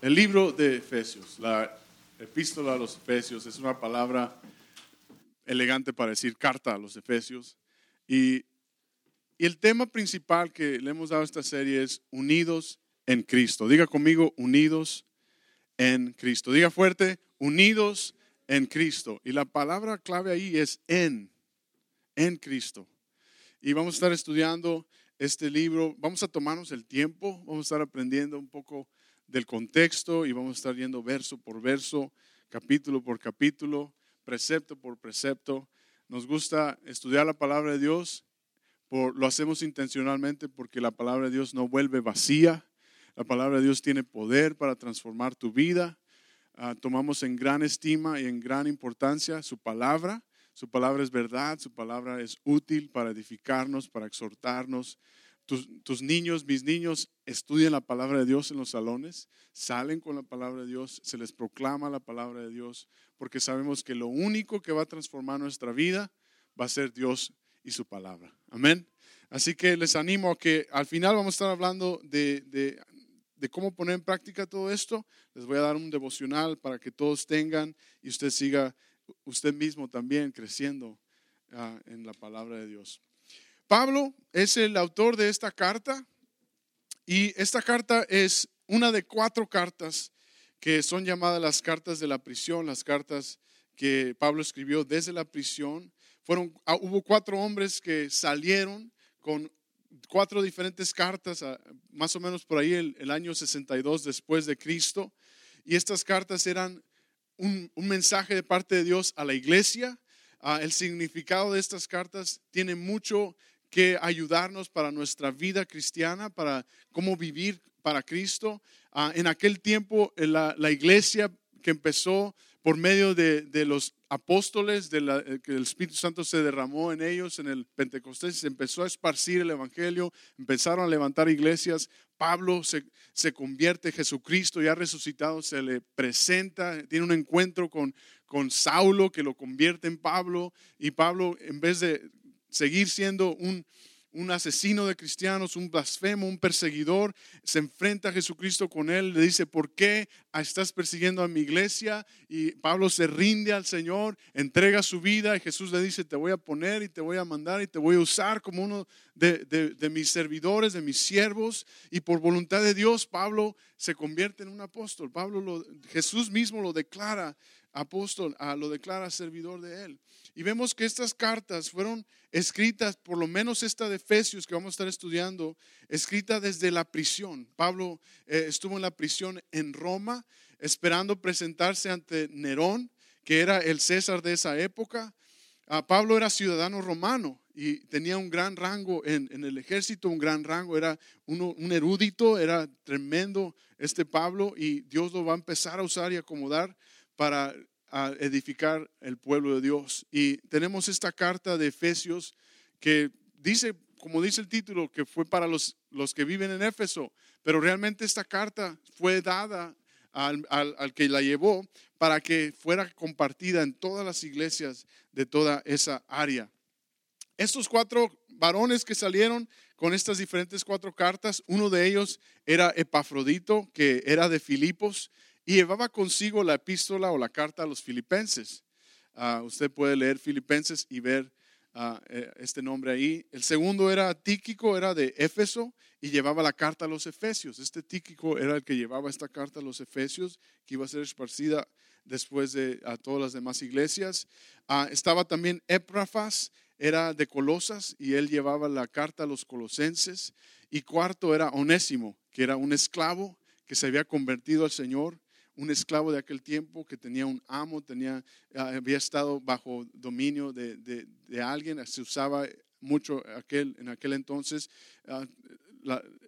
El libro de Efesios, la epístola a los Efesios, es una palabra elegante para decir carta a los Efesios. Y, y el tema principal que le hemos dado a esta serie es unidos en Cristo. Diga conmigo, unidos en Cristo. Diga fuerte, unidos en Cristo. Y la palabra clave ahí es en, en Cristo. Y vamos a estar estudiando este libro. Vamos a tomarnos el tiempo, vamos a estar aprendiendo un poco del contexto y vamos a estar yendo verso por verso, capítulo por capítulo, precepto por precepto. Nos gusta estudiar la palabra de Dios, por, lo hacemos intencionalmente porque la palabra de Dios no vuelve vacía. La palabra de Dios tiene poder para transformar tu vida. Ah, tomamos en gran estima y en gran importancia su palabra. Su palabra es verdad, su palabra es útil para edificarnos, para exhortarnos, tus, niños, mis niños, estudian la palabra de Dios en los salones, salen con la palabra de Dios, se les proclama la palabra de Dios, porque sabemos que lo único que va a transformar nuestra vida va a ser Dios y su palabra. Amén. Así que les animo a que al final vamos a estar hablando de, de, cómo poner en práctica todo esto. Les voy a dar un devocional para que todos tengan y usted siga usted mismo también creciendo ah, en la palabra de Dios. Pablo es el autor de esta carta y esta carta es una de cuatro cartas que son llamadas las cartas de la prisión, las cartas que Pablo escribió desde la prisión. Fueron, ah, hubo cuatro hombres que salieron con cuatro diferentes cartas, ah, más o menos por ahí el, año 62 después de Cristo. Y estas cartas eran un, mensaje de parte de Dios a la iglesia. Ah, el significado de estas cartas tiene mucho que ayudarnos para nuestra vida cristiana, para cómo vivir para Cristo. Ah, en aquel tiempo, la, la, iglesia que empezó por medio de, de los apóstoles, eh, que el Espíritu Santo se derramó en ellos en el Pentecostés, se empezó a esparcir el Evangelio, empezaron a levantar iglesias. Pablo se, se convierte, Jesucristo ya resucitado, se le presenta, tiene un encuentro con, con Saulo que lo convierte en Pablo y Pablo en vez de seguir siendo un, un asesino de cristianos, un blasfemo, un perseguidor, se enfrenta a Jesucristo con él, le dice, ¿por qué estás persiguiendo a mi iglesia? Y Pablo se rinde al Señor, entrega su vida y Jesús le dice, te voy a poner y te voy a mandar y te voy a usar como uno de, de mis servidores, de mis siervos. Y por voluntad de Dios, Pablo se convierte en un apóstol. Pablo lo, Jesús mismo lo declara apóstol, lo declara servidor de él. Y vemos que estas cartas fueron escritas, por lo menos esta de Efesios que vamos a estar estudiando, escrita desde la prisión. Pablo eh, estuvo en la prisión en Roma, esperando presentarse ante Nerón, que era el César de esa época. Ah, Pablo era ciudadano romano y tenía un gran rango en, el ejército, un gran rango, era un erudito, era tremendo este Pablo y Dios lo va a empezar a usar y acomodar para edificar el pueblo de Dios. Y tenemos esta carta de Efesios que dice, como dice el título, que fue para los, los que viven en Éfeso, pero realmente esta carta fue dada al, al, que la llevó para que fuera compartida en todas las iglesias de toda esa área. Estos cuatro varones que salieron con estas diferentes cuatro cartas, uno de ellos era Epafrodito, que era de Filipos, y llevaba consigo la epístola o la carta a los filipenses. Ah, usted puede leer Filipenses y ver ah, eh, este nombre ahí. El segundo era Tíquico, era de Éfeso y llevaba la carta a los Efesios. Este Tíquico era el que llevaba esta carta a los Efesios, que iba a ser esparcida después de a todas las demás iglesias. Ah, estaba también Eprafas, era de Colosas y él llevaba la carta a los colosenses. Y cuarto era Onésimo, que era un esclavo que se había convertido al Señor un esclavo de aquel tiempo que tenía un amo, tenía, ah, había estado bajo dominio de, de, alguien, se usaba mucho aquel, en aquel entonces. Ah,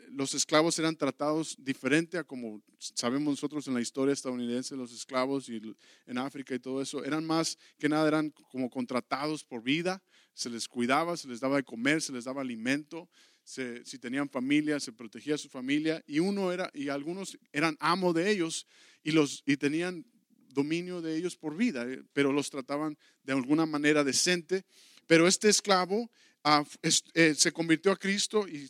los esclavos eran tratados diferente a como sabemos nosotros en la historia estadounidense, los esclavos y en África y todo eso, eran más que nada, eran como contratados por vida, se les cuidaba, se les daba de comer, se les daba alimento, si tenían familia, se protegía a su familia y uno era, y algunos eran amo de ellos y, los, y tenían dominio de ellos por vida, eh, pero los trataban de alguna manera decente. Pero este esclavo ah, eh, se convirtió a Cristo y,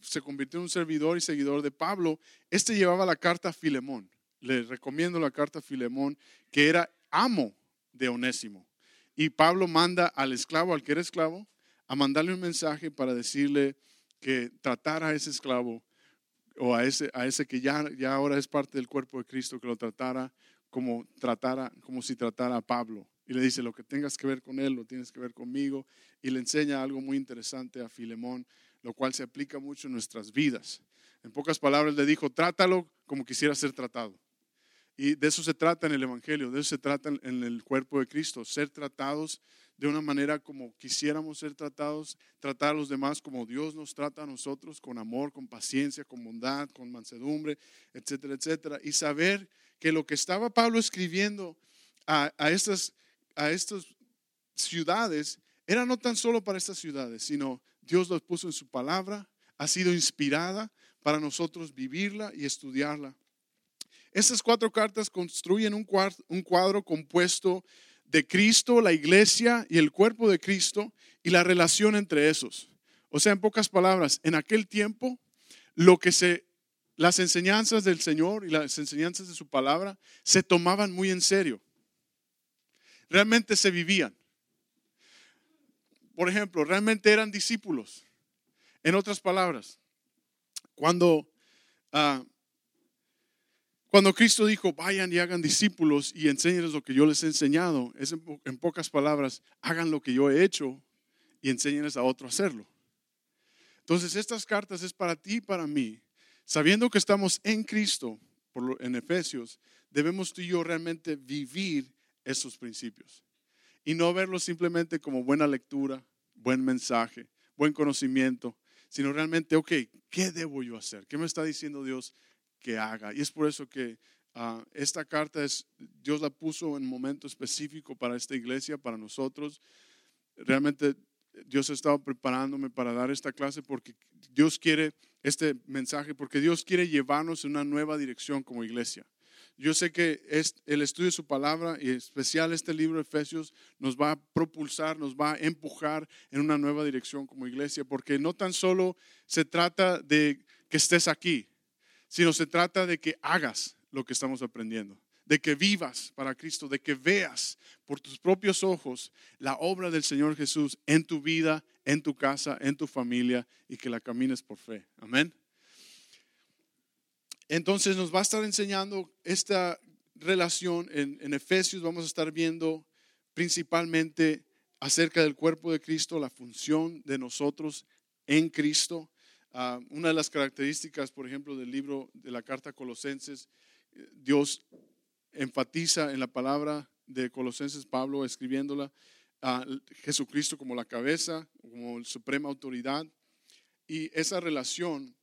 se convirtió en un servidor y seguidor de Pablo. Este llevaba la carta a Filemón. le recomiendo la carta a Filemón, que era amo de Onésimo. Y Pablo manda al esclavo, al que era esclavo, a mandarle un mensaje para decirle que tratara a ese esclavo o a ese, a ese que ya, ya ahora es parte del cuerpo de Cristo, que lo tratara como, tratara como si tratara a Pablo. Y le dice, lo que tengas que ver con él, lo tienes que ver conmigo. Y le enseña algo muy interesante a Filemón, lo cual se aplica mucho en nuestras vidas. En pocas palabras le dijo, trátalo como quisiera ser tratado. Y de eso se trata en el Evangelio, de eso se trata en el cuerpo de Cristo, ser tratados de una manera como quisiéramos ser tratados, tratar a los demás como Dios nos trata a nosotros, con amor, con paciencia, con bondad, con mansedumbre, etcétera, etcétera. Y saber que lo que estaba Pablo escribiendo a, estas, a estas ciudades era no tan solo para estas ciudades, sino Dios lo puso en su palabra, ha sido inspirada para nosotros vivirla y estudiarla. Estas cuatro cartas construyen un cuadro compuesto de Cristo, la iglesia y el cuerpo de Cristo y la relación entre esos. O sea, en pocas palabras, en aquel tiempo, lo que se, las enseñanzas del Señor y las enseñanzas de su palabra se tomaban muy en serio. Realmente se vivían. Por ejemplo, realmente eran discípulos. En otras palabras, cuando uh, cuando Cristo dijo, vayan y hagan discípulos y enséñenles lo que yo les he enseñado, es en, pocas palabras, hagan lo que yo he hecho y enséñenles a otro a hacerlo. Entonces, estas cartas es para ti y para mí. Sabiendo que estamos en Cristo, por en Efesios, debemos tú y yo realmente vivir esos principios y no verlos simplemente como buena lectura, buen mensaje, buen conocimiento, sino realmente, ok, ¿qué debo yo hacer? ¿Qué me está diciendo Dios? Que haga. Y es por eso que ah, esta carta es, Dios la puso en momento específico para esta iglesia, para nosotros. Realmente Dios ha estado preparándome para dar esta clase porque Dios quiere este mensaje, porque Dios quiere llevarnos en una nueva dirección como iglesia. Yo sé que es, el estudio de su palabra y en especial este libro de Efesios nos va a propulsar, nos va a empujar en una nueva dirección como iglesia, porque no tan solo se trata de que estés aquí, sino se trata de que hagas lo que estamos aprendiendo, de que vivas para Cristo, de que veas por tus propios ojos la obra del Señor Jesús en tu vida, en tu casa, en tu familia y que la camines por fe. Amén. Entonces nos va a estar enseñando esta relación en, Efesios, vamos a estar viendo principalmente acerca del cuerpo de Cristo, la función de nosotros en Cristo Ah, una de las características, por ejemplo, del libro de la carta Colosenses, Dios enfatiza en la palabra de Colosenses, Pablo escribiéndola, a Jesucristo como la cabeza, como suprema autoridad, y esa relación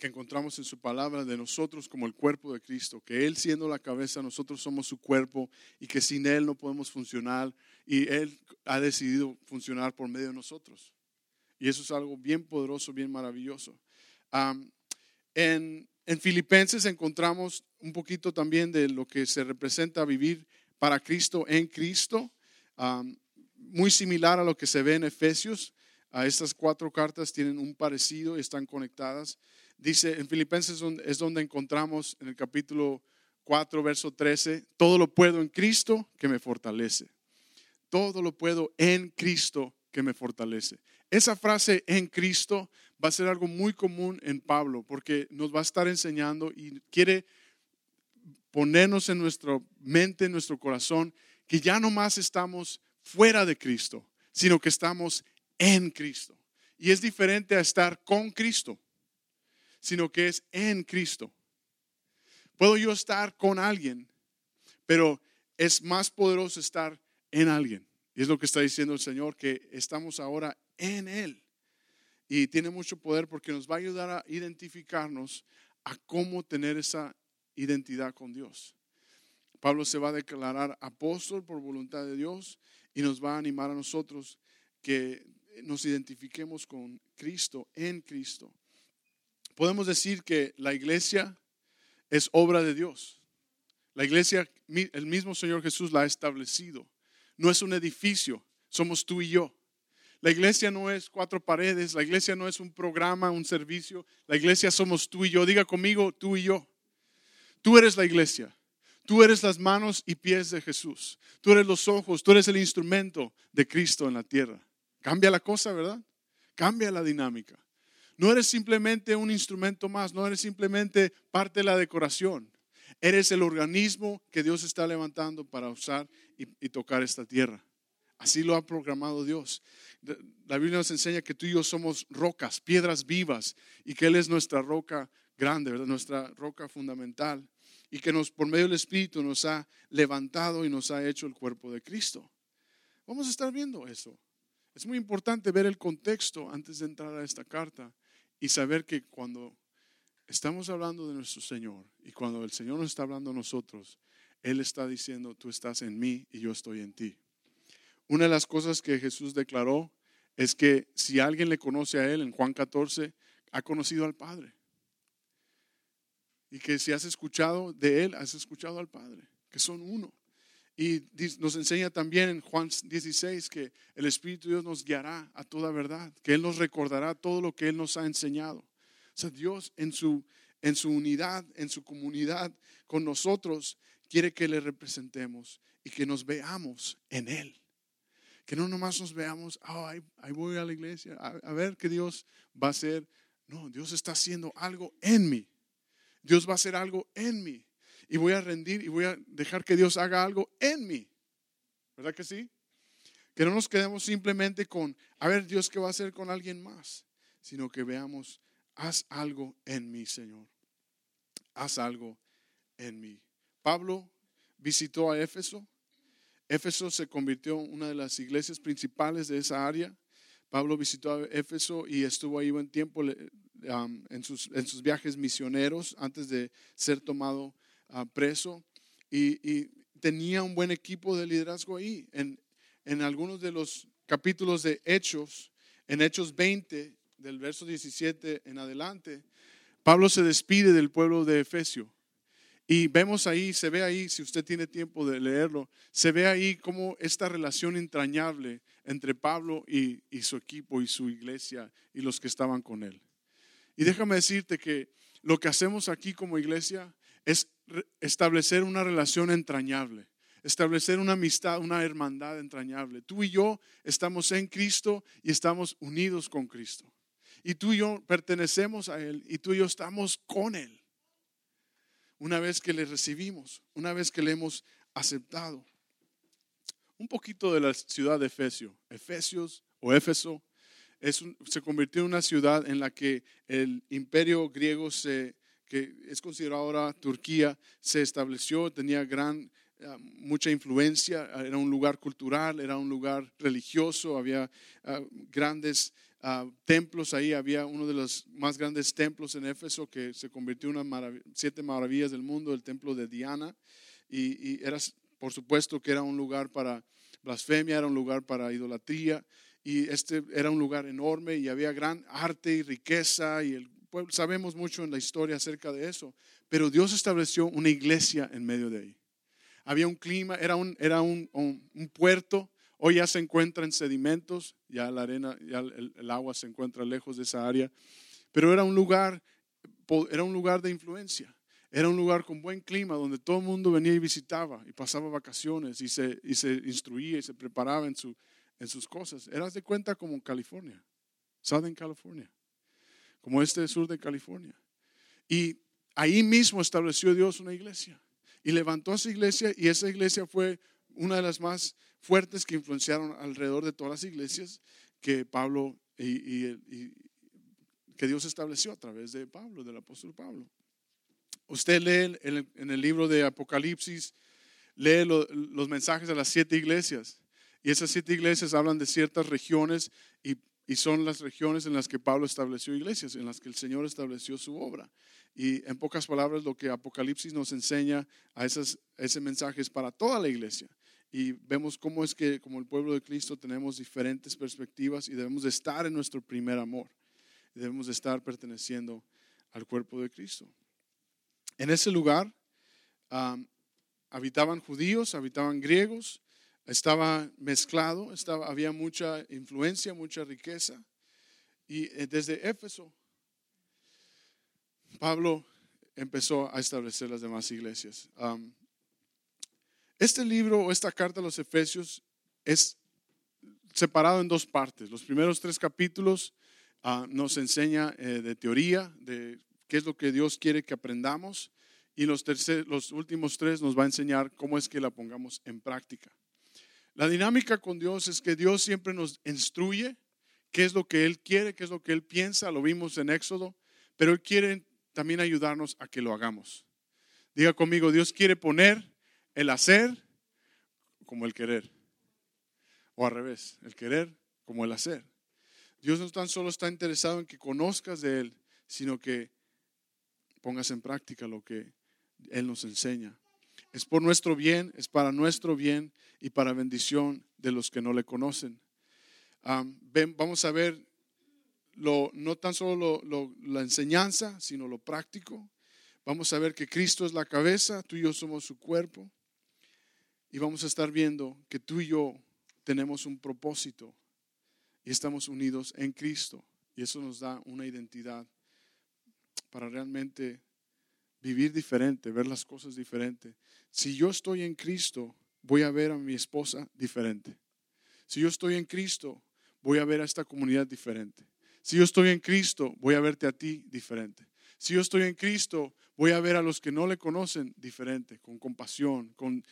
que encontramos en su palabra de nosotros como el cuerpo de Cristo, que Él siendo la cabeza, nosotros somos su cuerpo y que sin Él no podemos funcionar y Él ha decidido funcionar por medio de nosotros. Y eso es algo bien poderoso, bien maravilloso. en, Filipenses encontramos un poquito también de lo que se representa vivir para Cristo en Cristo, muy similar a lo que se ve en Efesios. A estas cuatro cartas tienen un parecido y están conectadas. Dice en Filipenses es donde encontramos en el capítulo 4, verso 13, todo lo puedo en Cristo que me fortalece. Todo lo puedo en Cristo que me fortalece. Esa frase en Cristo va a ser algo muy común en Pablo porque nos va a estar enseñando y quiere ponernos en nuestra mente, en nuestro corazón, que ya no más estamos fuera de Cristo, sino que estamos en Cristo. Y es diferente a estar con Cristo, sino que es en Cristo. Puedo yo estar con alguien, pero es más poderoso estar en alguien. Y es lo que está diciendo el Señor, que estamos ahora en Él. Y tiene mucho poder porque nos va a ayudar a identificarnos a cómo tener esa identidad con Dios. Pablo se va a declarar apóstol por voluntad de Dios y nos va a animar a nosotros que nos identifiquemos con Cristo, en Cristo. Podemos decir que la iglesia es obra de Dios. La iglesia, el mismo Señor Jesús la ha establecido. No es un edificio, somos tú y yo. La iglesia no es cuatro paredes, la iglesia no es un programa, un servicio. La iglesia somos tú y yo. Diga conmigo, tú y yo. Tú eres la iglesia. Tú eres las manos y pies de Jesús. Tú eres los ojos, tú eres el instrumento de Cristo en la tierra. Cambia la cosa, ¿verdad? Cambia la dinámica. No eres simplemente un instrumento más, no eres simplemente parte de la decoración. Eres el organismo que Dios está levantando para usar y, tocar esta tierra. Así lo ha programado Dios. La Biblia nos enseña que tú y yo somos rocas, piedras vivas, y que Él es nuestra roca grande, nuestra roca fundamental, y que por medio del Espíritu nos ha levantado y nos ha hecho el cuerpo de Cristo. Vamos a estar viendo eso. Es muy importante ver el contexto antes de entrar a esta carta y saber que cuando estamos hablando de nuestro Señor y cuando el Señor nos está hablando a nosotros, Él está diciendo, tú estás en mí y yo estoy en ti. Una de las cosas que Jesús declaró es que si alguien le conoce a Él en Juan 14, ha conocido al Padre. Y que si has escuchado de Él, has escuchado al Padre, que son uno. Y nos enseña también en Juan 16 que el Espíritu de Dios nos guiará a toda verdad, que Él nos recordará todo lo que Él nos ha enseñado. O sea, Dios en su, en su unidad, en su comunidad con nosotros, quiere que le representemos y que nos veamos en Él. Que no nomás nos veamos, oh, ahí, voy a la iglesia, a, ver qué Dios va a hacer. No, Dios está haciendo algo en mí. Dios va a hacer algo en mí. Y voy a rendir y voy a dejar que Dios haga algo en mí. ¿Verdad que sí? Que no nos quedemos simplemente con, a ver Dios qué va a hacer con alguien más, sino que veamos, haz algo en mí, Señor. Haz algo en mí. Pablo visitó a Éfeso Éfeso se convirtió en una de las iglesias principales de esa área. Pablo visitó a Éfeso y estuvo ahí buen tiempo en, sus, en, sus, viajes misioneros antes de ser tomado uh, preso. Y, tenía un buen equipo de liderazgo ahí. En, en algunos de los capítulos de Hechos, en Hechos 20, del verso 17 en adelante, Pablo se despide del pueblo de Efesio y vemos ahí, se ve ahí, si usted tiene tiempo de leerlo, se ve ahí como esta relación entrañable entre Pablo y, su equipo y su iglesia y los que estaban con él. Y déjame decirte que lo que hacemos aquí como iglesia es establecer una relación entrañable, establecer una amistad, una hermandad entrañable. Tú y yo estamos en Cristo y estamos unidos con Cristo. Y tú y yo pertenecemos a Él y tú y yo estamos con Él una vez que le recibimos, una vez que le hemos aceptado. Un poquito de la ciudad de Efesio. Efesios o Éfeso es se convirtió en una ciudad en la que el imperio griego, se, que es considerado ahora Turquía, se estableció, tenía gran, eh, mucha influencia, era un lugar cultural, era un lugar religioso, había eh, grandes templos ahí. Había uno de los más grandes templos en Éfeso que se convirtió en una siete maravillas del mundo, el templo de Diana. Y, era, por supuesto, que era un lugar para blasfemia, era un lugar para idolatría. Y este era un lugar enorme y había gran arte y riqueza. Y el sabemos mucho en la historia acerca de eso. Pero Dios estableció una iglesia en medio de ahí. Había un clima, era un, era un, un puerto Hoy ya se encuentra en sedimentos, ya la arena, ya el, agua se encuentra lejos de esa área, pero era un lugar, era un lugar de influencia. Era un lugar con buen clima donde todo el mundo venía y visitaba y pasaba vacaciones y se, y se instruía y se preparaba en, su, en sus cosas. Eras de cuenta como California, Southern California, como este sur de California. Y ahí mismo estableció Dios una iglesia y levantó esa iglesia y esa iglesia fue una de las más fuertes que influenciaron alrededor de todas las iglesias que Pablo y, que Dios estableció a través de Pablo, del apóstol Pablo. Usted lee en el, libro de Apocalipsis, lee los mensajes de las siete iglesias y esas siete iglesias hablan de ciertas regiones y, son las regiones en las que Pablo estableció iglesias, en las que el Señor estableció su obra. Y en pocas palabras, lo que Apocalipsis nos enseña a esas, ese mensaje es para toda la iglesia y vemos cómo es que como el pueblo de Cristo tenemos diferentes perspectivas y debemos de estar en nuestro primer amor. Debemos de estar perteneciendo al cuerpo de Cristo. En ese lugar habitaban judíos, habitaban griegos, estaba mezclado, estaba, había mucha influencia, mucha riqueza. Y eh, desde Éfeso, Pablo empezó a establecer las demás iglesias. Este libro o esta carta a los Efesios es separado en dos partes. Los primeros tres capítulos ah, nos enseña eh, de teoría, de qué es lo que Dios quiere que aprendamos, y los, los últimos tres nos va a enseñar cómo es que la pongamos en práctica. La dinámica con Dios es que Dios siempre nos instruye qué es lo que Él quiere, qué es lo que Él piensa, lo vimos en Éxodo, pero Él quiere también ayudarnos a que lo hagamos. Diga conmigo, Dios quiere poner el hacer como el querer. O al revés, el querer como el hacer. Dios no tan solo está interesado en que conozcas de Él, sino que pongas en práctica lo que Él nos enseña. Es por nuestro bien, es para nuestro bien y para bendición de los que no le conocen. vamos a ver lo, no tan solo la enseñanza, sino lo práctico. Vamos a ver que Cristo es la cabeza, tú y yo somos su cuerpo. Y vamos a estar viendo que tú y yo tenemos un propósito y estamos unidos en Cristo. Y eso nos da una identidad para realmente vivir diferente, ver las cosas diferente. Si yo estoy en Cristo, voy a ver a mi esposa diferente. Si yo estoy en Cristo, voy a ver a esta comunidad diferente. Si yo estoy en Cristo, voy a verte a ti diferente. Si yo estoy en Cristo, voy a ver a los que no le conocen diferente, con compasión, con,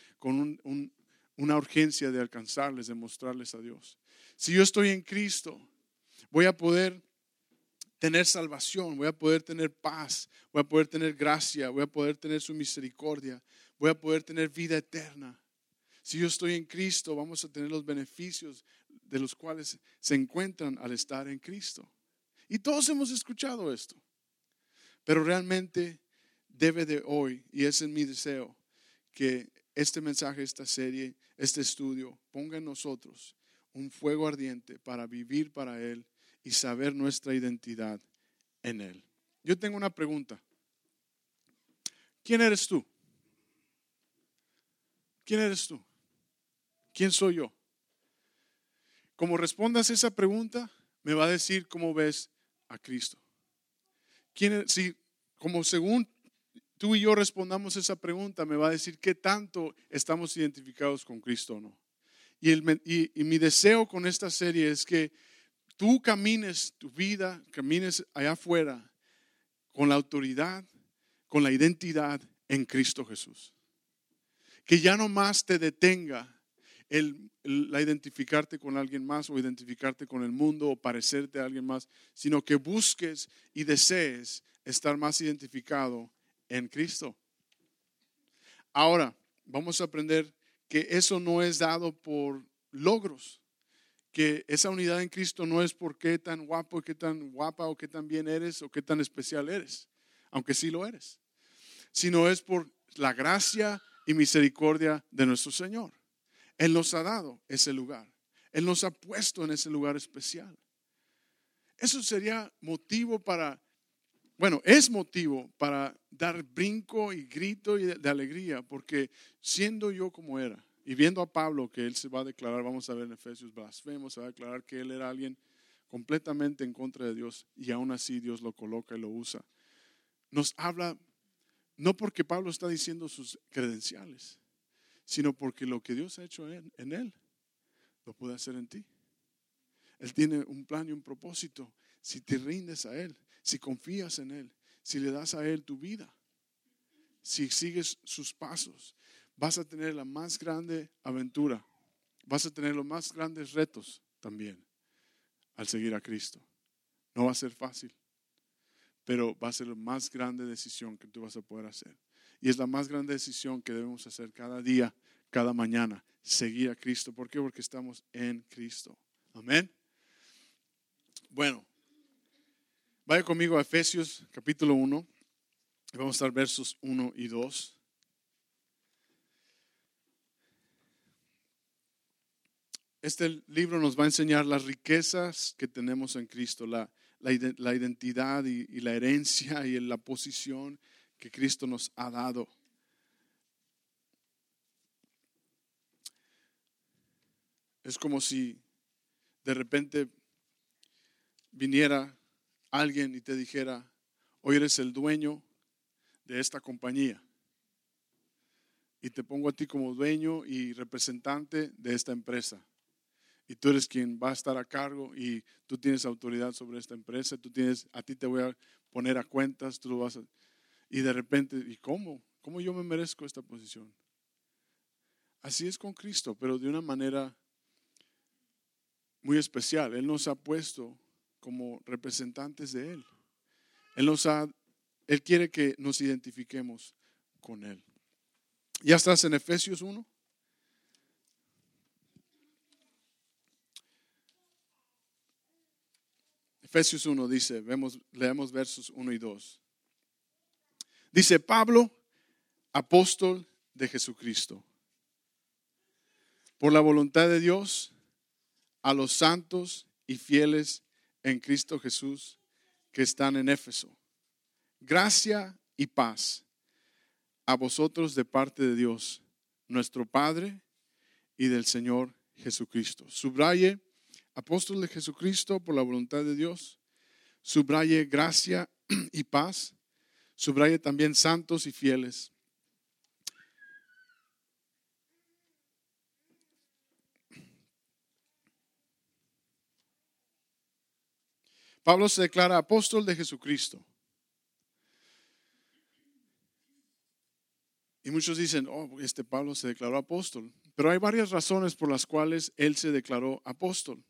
una urgencia de alcanzarles, de mostrarles a Dios. Si yo estoy en Cristo, voy a poder tener salvación, voy a poder tener paz, voy a poder tener gracia, voy a poder tener su misericordia, voy a poder tener vida eterna. Si yo estoy en Cristo, vamos a tener los beneficios de los cuales se encuentran al estar en Cristo. Y todos hemos escuchado esto. Pero realmente debe de hoy, y ese es mi deseo, que este mensaje, esta serie, este estudio ponga en nosotros un fuego ardiente para vivir para Él y saber nuestra identidad en Él. Yo tengo una pregunta. ¿Quién eres tú? ¿Quién eres tú? ¿Quién soy yo? Como respondas esa pregunta, me va a decir cómo ves a Cristo. ¿Quién, si, como según tú y yo respondamos esa pregunta, me va a decir qué tanto estamos identificados con Cristo o no. Y, y mi deseo con esta serie es que tú camines tu vida, camines allá afuera con la autoridad, con la identidad en Cristo Jesús. Que ya no más te detenga el, identificarte con alguien más o identificarte con el mundo o parecerte a alguien más, sino que busques y desees estar más identificado en Cristo. Ahora, vamos a aprender que eso no es dado por logros, que esa unidad en Cristo no es por qué tan guapo, qué tan guapa o qué tan bien eres o qué tan especial eres, aunque sí lo eres, sino es por la gracia y misericordia de nuestro Señor. Él nos ha dado ese lugar. Él nos ha puesto en ese lugar especial. Eso sería motivo para, bueno, es motivo para dar brinco y grito de, alegría, porque siendo yo como era, y viendo a Pablo que él se va a declarar, vamos a ver en Efesios blasfemo, se va a declarar que él era alguien completamente en contra de Dios y aún así Dios lo coloca y lo usa. Nos habla, no porque Pablo está diciendo sus credenciales, sino porque lo que Dios ha hecho en, él, lo puede hacer en ti. Él tiene un plan y un propósito. Si te rindes a Él, si confías en Él, si le das a Él tu vida, si sigues sus pasos, vas a tener la más grande aventura, vas a tener los más grandes retos también al seguir a Cristo. No va a ser fácil, pero va a ser la más grande decisión que tú vas a poder hacer. Y es la más grande decisión que debemos hacer cada día, cada mañana, seguir a Cristo. ¿Por qué? Porque estamos en Cristo. Amén. Bueno, vaya conmigo a Efesios capítulo 1. Vamos a estar versos 1 y 2. Este libro nos va a enseñar las riquezas que tenemos en Cristo, la, la, identidad y, y, la herencia y la posición que Cristo nos ha dado. Es como si de repente viniera alguien y te dijera, hoy eres el dueño de esta compañía. y te pongo a ti como dueño y representante de esta empresa. Y tú eres quien va a estar a cargo y tú tienes autoridad sobre esta empresa, tú tienes, a ti te voy a poner a cuentas, tú vas a... Y de repente, ¿y cómo? ¿Cómo yo me merezco esta posición? Así es con Cristo, pero de una manera muy especial. Él nos ha puesto como representantes de Él. Él nos ha, Él quiere que nos identifiquemos con Él. ¿Ya estás en Efesios 1? Efesios 1 dice, vemos, leemos versos 1 y 2. Dice Pablo, apóstol de Jesucristo, por la voluntad de Dios, a los santos y fieles en Cristo Jesús que están en Éfeso. Gracia y paz a vosotros de parte de Dios, nuestro Padre y del Señor Jesucristo. Subraye, apóstol de Jesucristo por la voluntad de Dios. Subraye gracia y paz. Subraye también santos y fieles. Pablo se declara apóstol de Jesucristo. Y muchos dicen, oh, este Pablo se declaró apóstol. Pero hay varias razones por las cuales él se declaró apóstol.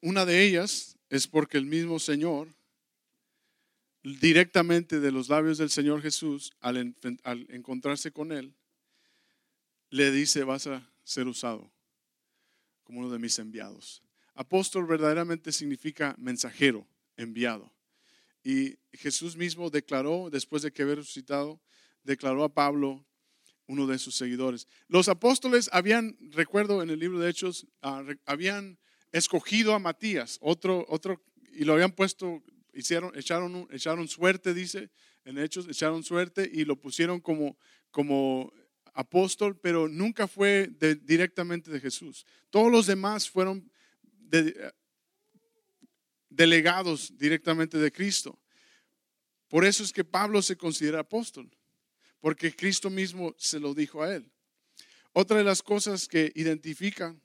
una de ellas es porque el mismo Señor, directamente de los labios del Señor Jesús, al, encontrarse con él, le dice, vas a ser usado como uno de mis enviados. Apóstol verdaderamente significa mensajero, enviado. Y Jesús mismo declaró, después de que había resucitado, declaró a Pablo, uno de sus seguidores. Los apóstoles habían, recuerdo en el libro de Hechos, ah, habían escogido a Matías, otro, otro, y lo habían puesto, hicieron, echaron, echaron suerte, dice en Hechos, echaron suerte y lo pusieron como, como apóstol, pero nunca fue directamente de Jesús. Todos los demás fueron delegados directamente de Cristo. Por eso es que Pablo se considera apóstol porque Cristo mismo se lo dijo a él. Otra de las cosas que identifican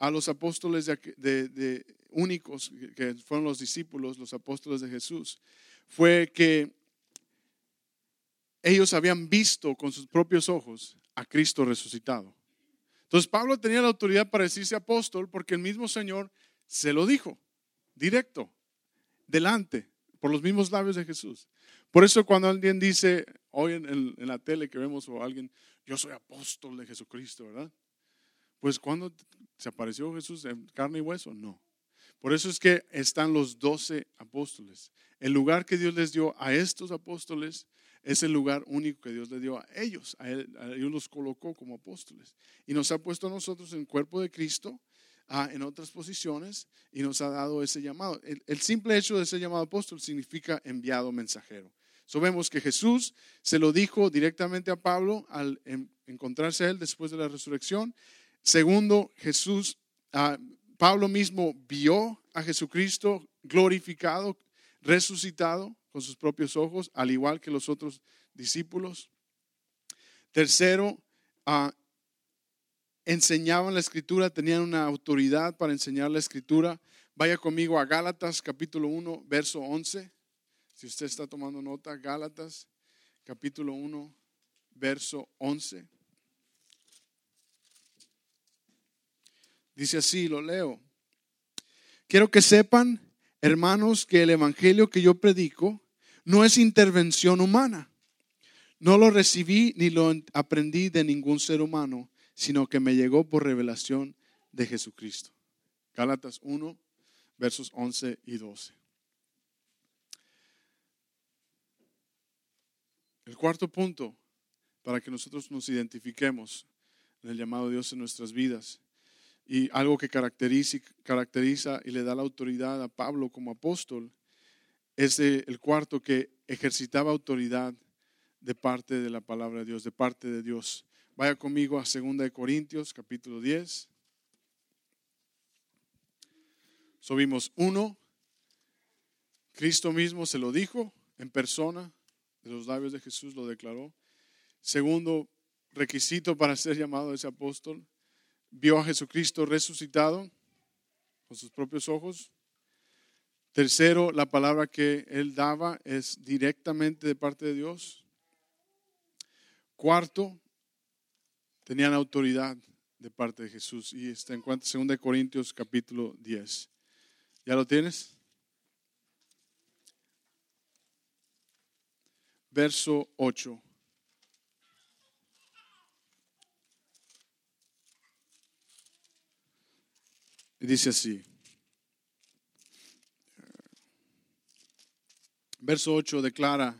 a los apóstoles de, únicos, que fueron los discípulos, los apóstoles de Jesús, fue que ellos habían visto con sus propios ojos a Cristo resucitado. Entonces Pablo tenía la autoridad para decirse apóstol porque el mismo Señor se lo dijo, directo, delante, por los mismos labios de Jesús. Por eso cuando alguien dice, hoy en, la tele que vemos o alguien, yo soy apóstol de Jesucristo, ¿verdad? Pues cuando se apareció Jesús en carne y hueso, no. Por eso es que están los doce apóstoles. El lugar que Dios les dio a estos apóstoles es el lugar único que Dios les dio a ellos. A, ellos los colocó como apóstoles. Y nos ha puesto a nosotros en cuerpo de Cristo, en otras posiciones, y nos ha dado ese llamado. El, el simple hecho de ser llamado apóstol significa enviado mensajero. So vemos que Jesús se lo dijo directamente a Pablo al encontrarse a él después de la resurrección. Segundo, Jesús, ah, Pablo mismo vio a Jesucristo glorificado, resucitado con sus propios ojos, al igual que los otros discípulos. Tercero, uh, enseñaban la escritura, tenían una autoridad para enseñar la escritura. Vaya conmigo a Gálatas capítulo 1, verso 11. Si usted está tomando nota, Gálatas capítulo 1, verso 11. Dice así, lo leo. Quiero que sepan, hermanos, que el Evangelio que yo predico no es intervención humana. No lo recibí ni lo aprendí de ningún ser humano, sino que me llegó por revelación de Jesucristo. Gálatas 1, versos 11 y 12. El cuarto punto, para que nosotros nos identifiquemos en el llamado de Dios en nuestras vidas, y algo que caracteriza, y le da la autoridad a Pablo como apóstol, es el cuarto que ejercitaba autoridad de parte de la palabra de Dios, de parte de Dios. Vaya conmigo a 2 de Corintios, capítulo 10. Subimos uno. Cristo mismo se lo dijo en persona de los labios de Jesús lo declaró. Segundo requisito para ser llamado ese apóstol, vio a Jesucristo resucitado con sus propios ojos. Tercero, la palabra que él daba es directamente de parte de Dios. Cuarto, tenían autoridad de parte de Jesús. Y está en cuanto 2 Corintios capítulo 10. ¿Ya lo tienes? Verso 8. Dice así. Verso 8 declara,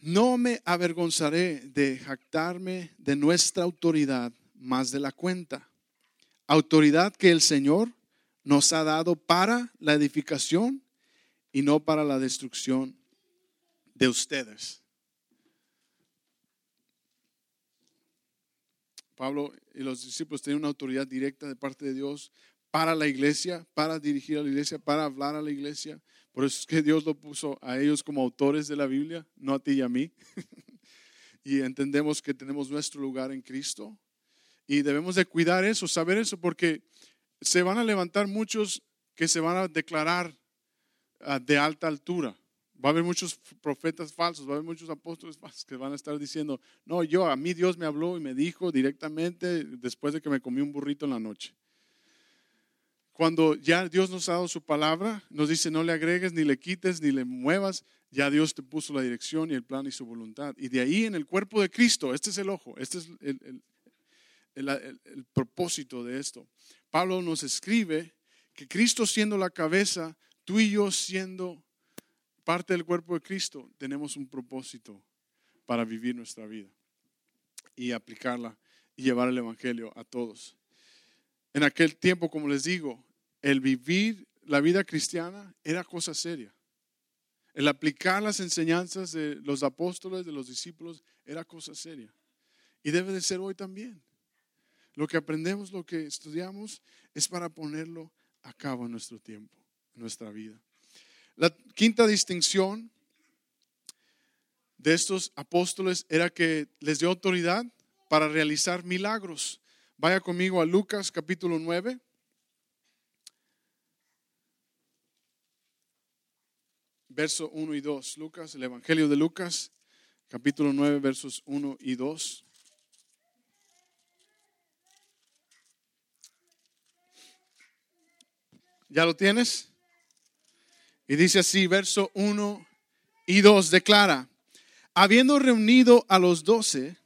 no me avergonzaré de jactarme de nuestra autoridad más de la cuenta. Autoridad que el Señor nos ha dado para la edificación y no para la destrucción de ustedes. Pablo y los discípulos tenían una autoridad directa de parte de Dios para la iglesia, para dirigir a la iglesia, para hablar a la iglesia. Por eso es que Dios lo puso a ellos como autores de la Biblia, no a ti y a mí. y entendemos que tenemos nuestro lugar en Cristo. Y debemos de cuidar eso, saber eso, porque se van a levantar muchos que se van a declarar ah, de alta altura. Va a haber muchos profetas falsos, va a haber muchos apóstoles falsos que van a estar diciendo, no, yo, a mí Dios me habló y me dijo directamente después de que me comí un burrito en la noche. Cuando ya Dios nos ha dado su palabra, nos dice no le agregues, ni le quites, ni le muevas, ya Dios te puso la dirección y el plan y su voluntad. Y de ahí en el cuerpo de Cristo, este es el ojo, este es el, propósito de esto. Pablo nos escribe que Cristo siendo la cabeza, tú y yo siendo parte del cuerpo de Cristo, tenemos un propósito para vivir nuestra vida y aplicarla y llevar el Evangelio a todos. En aquel tiempo, como les digo, el vivir la vida cristiana era cosa seria. El aplicar las enseñanzas de los apóstoles, de los discípulos, era cosa seria. Y debe de ser hoy también. Lo que aprendemos, lo que estudiamos, es para ponerlo a cabo en nuestro tiempo, en nuestra vida. La quinta distinción de estos apóstoles era que les dio autoridad para realizar milagros. Vaya conmigo a Lucas capítulo 9. Verso 1 y 2. Lucas, el Evangelio de Lucas, capítulo 9, versos 1 y 2. ¿Ya lo tienes? Y dice así, verso 1 y 2 declara, habiendo reunido a los doce,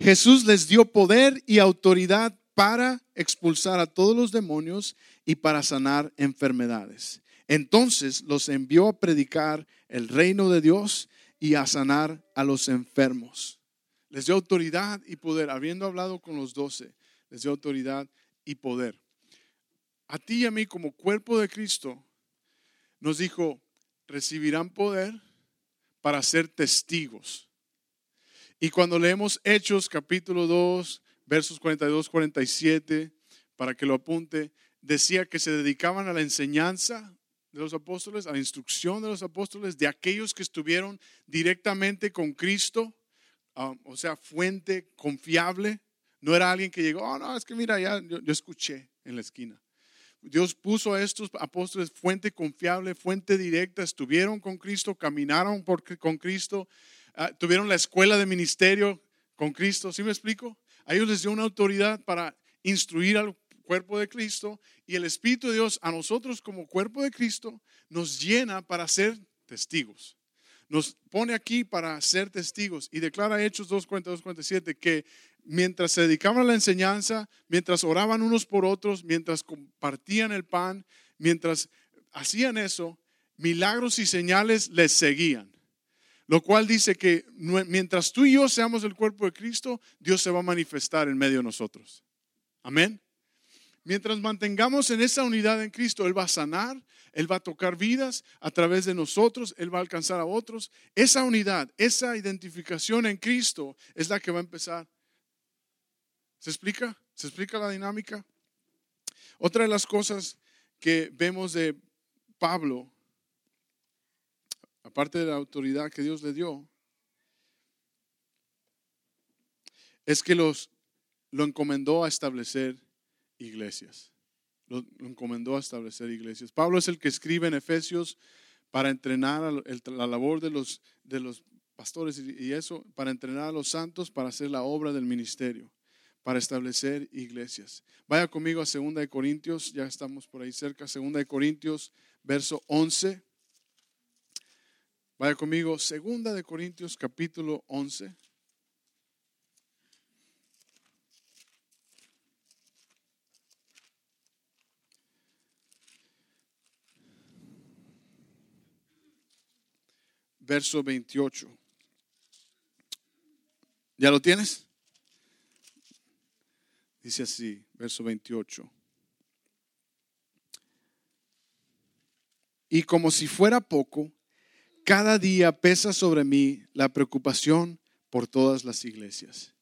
Jesús les dio poder y autoridad para expulsar a todos los demonios y para sanar enfermedades. Entonces los envió a predicar el reino de Dios y a sanar a los enfermos. Les dio autoridad y poder, habiendo hablado con los doce, les dio autoridad y poder. A ti y a mí como cuerpo de Cristo, nos dijo, recibirán poder para ser testigos. Y cuando leemos Hechos capítulo 2, versos 42, 47, para que lo apunte, decía que se dedicaban a la enseñanza de los apóstoles, a la instrucción de los apóstoles, de aquellos que estuvieron directamente con Cristo, um, o sea, fuente confiable. No era alguien que llegó, oh, no, es que mira, ya yo, escuché en la esquina. Dios puso a estos apóstoles fuente confiable, fuente directa, estuvieron con Cristo, caminaron con Cristo, Ah, tuvieron la escuela de ministerio con Cristo, ¿sí me explico? A ellos les dio una autoridad para instruir al cuerpo de Cristo y el Espíritu de Dios a nosotros como cuerpo de Cristo nos llena para ser testigos. Nos pone aquí para ser testigos y declara Hechos 2, 42, 47 que mientras se dedicaban a la enseñanza, mientras oraban unos por otros, mientras compartían el pan, mientras hacían eso, milagros y señales les seguían. Lo cual dice que mientras tú y yo seamos el cuerpo de Cristo, Dios se va a manifestar en medio de nosotros. Amén. Mientras mantengamos en esa unidad en Cristo, Él va a sanar, Él va a tocar vidas a través de nosotros, Él va a alcanzar a otros. Esa unidad, esa identificación en Cristo es la que va a empezar. ¿Se explica? ¿Se explica la dinámica? Otra de las cosas que vemos de Pablo aparte de la autoridad que Dios le dio, es que los, lo encomendó a establecer iglesias. Lo, encomendó a establecer iglesias. Pablo es el que escribe en Efesios para entrenar la labor de los, de los pastores y eso, para entrenar a los santos para hacer la obra del ministerio, para establecer iglesias. Vaya conmigo a 2 de Corintios, ya estamos por ahí cerca, 2 de Corintios, verso 11. Vaya conmigo, 2 de Corintios, capítulo 11. verso 28. ¿Ya lo tienes? Dice así, verso 28. Y como si fuera poco, cada día pesa sobre mí la preocupación por todas las iglesias.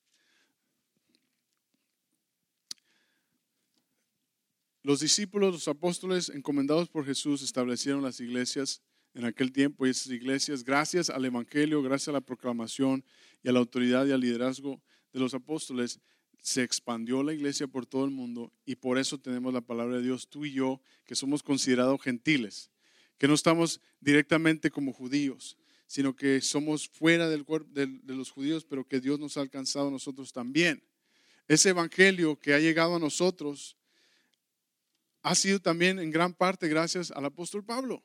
Los discípulos, los apóstoles encomendados por Jesús establecieron las iglesias en aquel tiempo y esas iglesias, gracias al Evangelio, gracias a la proclamación y a la autoridad y al liderazgo de los apóstoles, se expandió la iglesia por todo el mundo y por eso tenemos la palabra de Dios, tú y yo, que somos considerados gentiles, que no estamos directamente como judíos, sino que somos fuera del de, de los judíos, pero que Dios nos ha alcanzado a nosotros también. Ese evangelio que ha llegado a nosotros ha sido también en gran parte gracias al apóstol Pablo.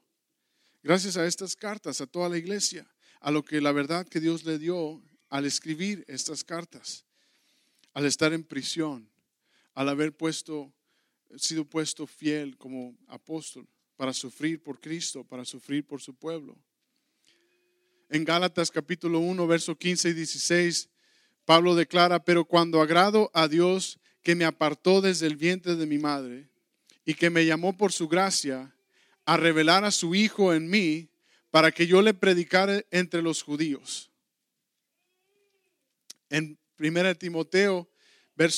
Gracias a estas cartas, a toda la iglesia, a lo que la verdad que Dios le dio al escribir estas cartas, al estar en prisión, al haber puesto, sido puesto fiel como apóstol para sufrir por Cristo, para sufrir por su pueblo. En Gálatas capítulo 1, verso 15 y 16, Pablo declara, pero cuando agrado a Dios que me apartó desde el vientre de mi madre y que me llamó por su gracia, a revelar a su Hijo en mí para que yo le predicara entre los judíos. En 1 Timoteo,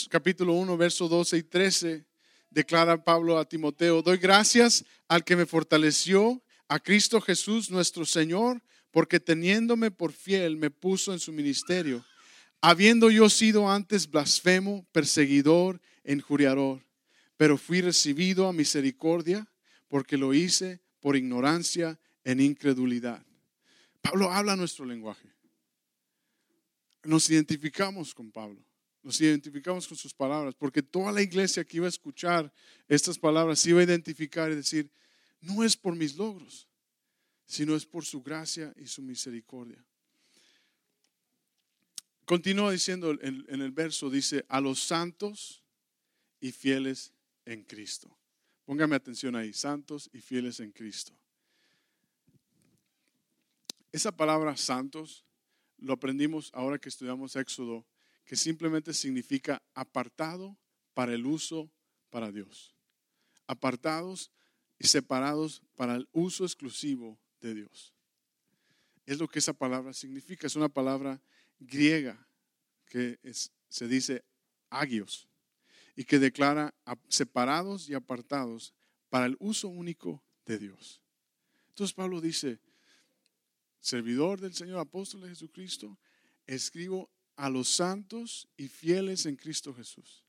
capítulo 1, verso 12 y 13, declara Pablo a Timoteo, doy gracias al que me fortaleció, a Cristo Jesús nuestro Señor, porque teniéndome por fiel me puso en su ministerio, habiendo yo sido antes blasfemo, perseguidor, enjuriador, pero fui recibido a misericordia porque lo hice por ignorancia en incredulidad. Pablo habla nuestro lenguaje. Nos identificamos con Pablo, nos identificamos con sus palabras, porque toda la iglesia que iba a escuchar estas palabras se iba a identificar y decir, no es por mis logros, sino es por su gracia y su misericordia. Continúa diciendo en, en el verso, dice, a los santos y fieles en Cristo. Póngame atención ahí, santos y fieles en Cristo. Esa palabra santos lo aprendimos ahora que estudiamos Éxodo, que simplemente significa apartado para el uso para Dios. Apartados y separados para el uso exclusivo de Dios. Es lo que esa palabra significa. Es una palabra griega que se dice agios y que declara separados y apartados para el uso único de Dios. Entonces Pablo dice, servidor del Señor apóstol de Jesucristo, escribo a los santos y fieles en Cristo Jesús,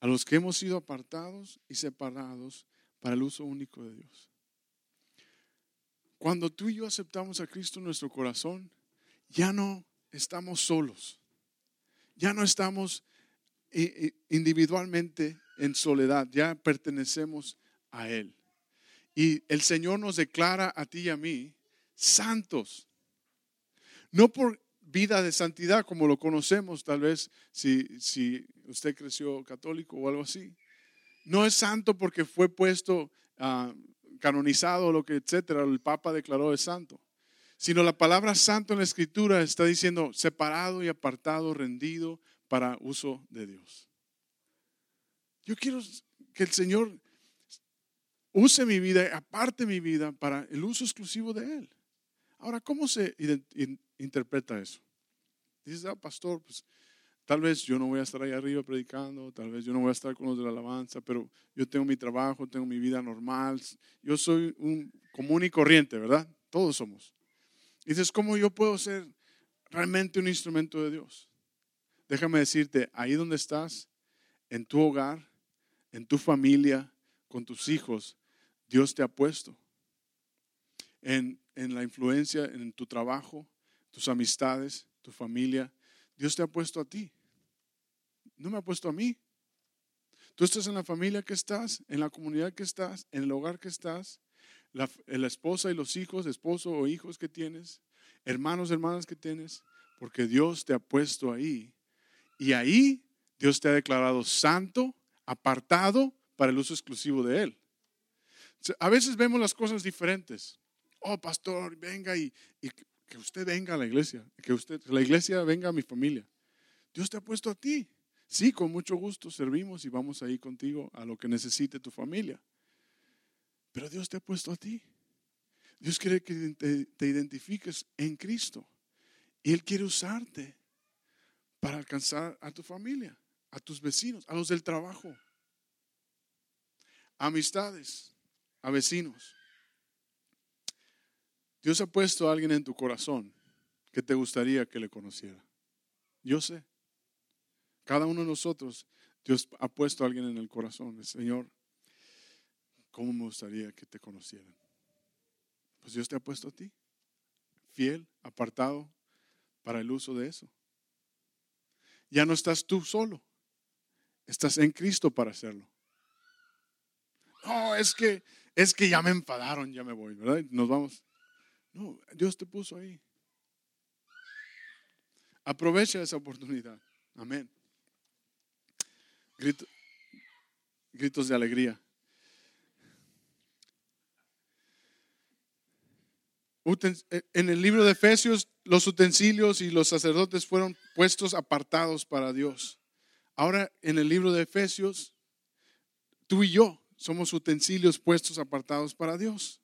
a los que hemos sido apartados y separados para el uso único de Dios. Cuando tú y yo aceptamos a Cristo en nuestro corazón, ya no estamos solos, ya no estamos individualmente en soledad, ya pertenecemos a Él. Y el Señor nos declara a ti y a mí santos. No por vida de santidad como lo conocemos, tal vez si, si usted creció católico o algo así. No es santo porque fue puesto, uh, canonizado, lo que, etcétera, el Papa declaró es santo. Sino la palabra santo en la Escritura está diciendo separado y apartado, rendido, para uso de Dios. Yo quiero que el Señor use mi vida, aparte mi vida para el uso exclusivo de Él. Ahora, ¿cómo se interpreta eso? Dices, ah, pastor, pues tal vez yo no voy a estar ahí arriba predicando, tal vez yo no voy a estar con los de la alabanza, pero yo tengo mi trabajo, tengo mi vida normal, yo soy un común y corriente, ¿verdad? Todos somos. Dices, ¿cómo yo puedo ser realmente un instrumento de Dios? déjame decirte, ahí donde estás, en tu hogar, en tu familia, con tus hijos, Dios te ha puesto. En, en la influencia, en tu trabajo, tus amistades, tu familia, Dios te ha puesto a ti. No me ha puesto a mí. Tú estás en la familia que estás, en la comunidad que estás, en el hogar que estás, la, esposa y los hijos, esposo o hijos que tienes, hermanos, hermanas que tienes, porque Dios te ha puesto ahí. Y ahí Dios te ha declarado santo, apartado para el uso exclusivo de Él. A veces vemos las cosas diferentes. Oh, pastor, venga y, que usted venga a la iglesia, que usted, la iglesia venga a mi familia. Dios te ha puesto a ti. Sí, con mucho gusto servimos y vamos ahí contigo a lo que necesite tu familia. Pero Dios te ha puesto a ti. Dios quiere que te, identifiques en Cristo. Y Él quiere usarte para alcanzar a tu familia, a tus vecinos, a los del trabajo, amistades, a vecinos. Dios ha puesto a alguien en tu corazón que te gustaría que le conociera. Yo sé. Cada uno de nosotros, Dios ha puesto a alguien en el corazón. Señor, ¿cómo me gustaría que te conocieran? Pues Dios te ha puesto a ti, fiel, apartado para el uso de eso. Ya no estás tú solo, estás en Cristo para hacerlo. No, es que es que ya me enfadaron, ya me voy, ¿verdad? Nos vamos. No, Dios te puso ahí. Aprovecha esa oportunidad. Amén. gritos de alegría. Eh, en el libro de Efesios, los utensilios y los sacerdotes fueron puestos apartados para Dios. Ahora, en el libro de Efesios, tú y yo somos utensilios puestos apartados para Dios.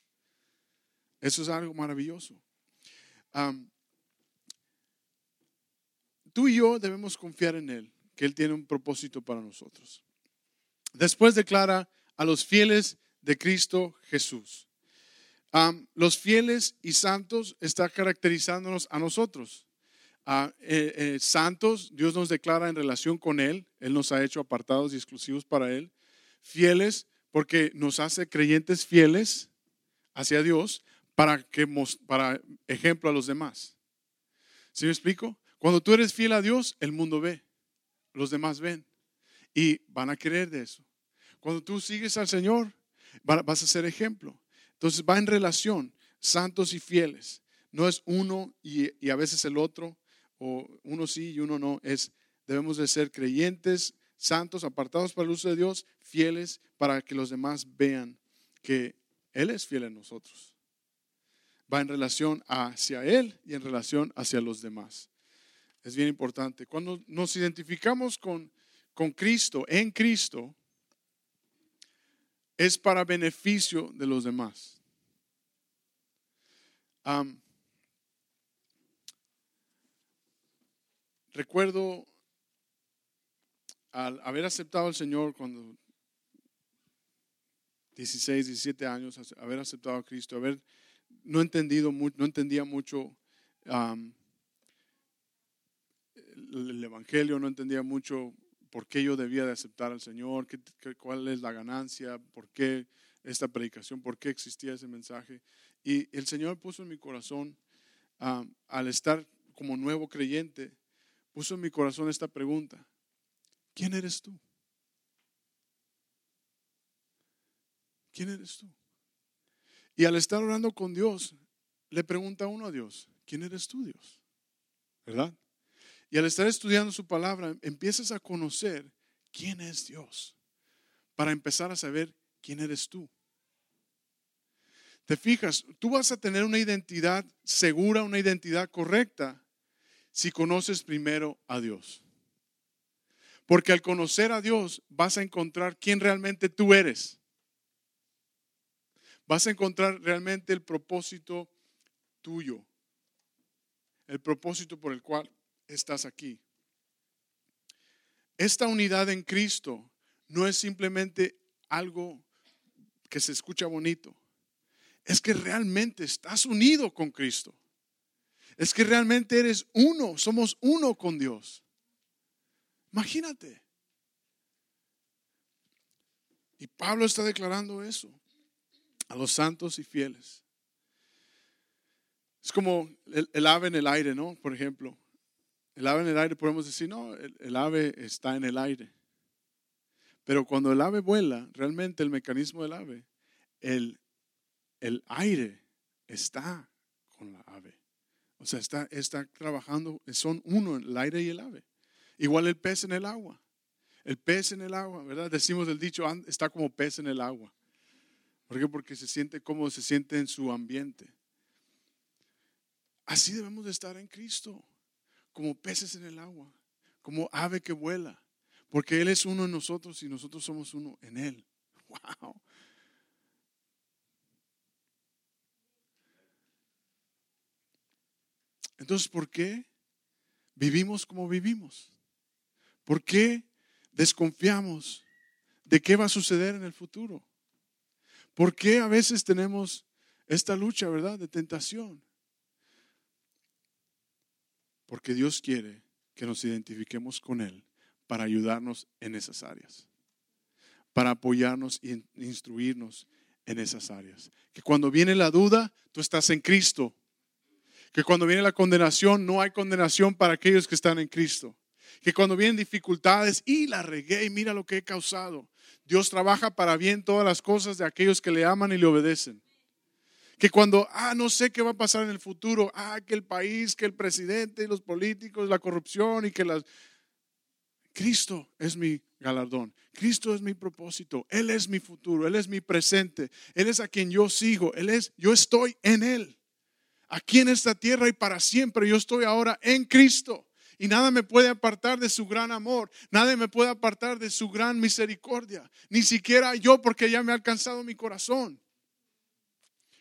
Eso es algo maravilloso. tú y yo debemos confiar en Él, que Él tiene un propósito para nosotros. Después declara a los fieles de Cristo Jesús los fieles y santos está caracterizándonos a nosotros. Eh, eh, santos, Dios nos declara en relación con Él, Él nos ha hecho apartados y exclusivos para Él. Fieles, porque nos hace creyentes fieles hacia Dios para, que, para ejemplo a los demás. ¿Sí me explico? Cuando tú eres fiel a Dios, el mundo ve, los demás ven y van a creer de eso. Cuando tú sigues al Señor, vas a ser ejemplo. Entonces va en relación, santos y fieles. No es uno y, a veces el otro, o uno sí y uno no. Es, debemos de ser creyentes, santos, apartados para el uso de Dios, fieles para que los demás vean que Él es fiel en nosotros. Va en relación hacia Él y en relación hacia los demás. Es bien importante. Cuando nos identificamos con, con Cristo, en Cristo, es para beneficio de los demás. recuerdo al haber aceptado al Señor cuando 16, 17 años, haber aceptado a Cristo, haber no entendido no entendía mucho el, evangelio, no entendía mucho por qué yo debía de aceptar al Señor, qué, cuál es la ganancia, por qué esta predicación, por qué existía ese mensaje. Y el Señor puso en mi corazón, al estar como nuevo creyente, puso en mi corazón esta pregunta. ¿Quién eres tú? ¿Quién eres tú? Y al estar orando con Dios, le pregunta uno a Dios, ¿quién eres tú, Dios? ¿Verdad? Y al estar estudiando su palabra, empiezas a conocer quién es Dios, para empezar a saber quién eres tú. Te fijas, tú vas a tener una identidad segura, una identidad correcta, si conoces primero a Dios. Porque al conocer a Dios vas a encontrar quién realmente tú eres. Vas a encontrar realmente el propósito tuyo, el propósito por el cual estás aquí. Esta unidad en Cristo no es simplemente algo que se escucha bonito. Es que realmente estás unido con Cristo. Es que realmente eres uno, somos uno con Dios. Imagínate. Y Pablo está declarando eso a los santos y fieles. Es como el, ave en el aire, ¿no? Por ejemplo, el ave en el aire podemos decir, no, el, ave está en el aire. Pero cuando el ave vuela, realmente el mecanismo del ave, el, el aire está con la ave. O sea, está, está trabajando, son uno, el aire y el ave. Igual el pez en el agua. El pez en el agua, ¿verdad? Decimos el dicho, está como pez en el agua. ¿Por qué? Porque se siente como se siente en su ambiente. Así debemos de estar en Cristo, como peces en el agua, como ave que vuela, porque Él es uno en nosotros y nosotros somos uno en Él. ¡Wow! Entonces, ¿por qué vivimos como vivimos? ¿Por qué desconfiamos de qué va a suceder en el futuro? ¿Por qué a veces tenemos esta lucha, verdad, de tentación? Porque Dios quiere que nos identifiquemos con Él para ayudarnos en esas áreas, para apoyarnos e instruirnos en esas áreas. Que cuando viene la duda, tú estás en Cristo. Que cuando viene la condenación, no hay condenación para aquellos que están en Cristo. Que cuando vienen dificultades, y la regué y mira lo que he causado. Dios trabaja para bien todas las cosas de aquellos que le aman y le obedecen. Que cuando, ah, no sé qué va a pasar en el futuro, ah, que el país, que el presidente y los políticos, la corrupción y que las... Cristo es mi galardón. Cristo es mi propósito. Él es mi futuro. Él es mi presente. Él es a quien yo sigo. Él es, yo estoy en Él. Aquí en esta tierra y para siempre. Yo estoy ahora en Cristo y nada me puede apartar de su gran amor, nada me puede apartar de su gran misericordia, ni siquiera yo porque ya me ha alcanzado mi corazón.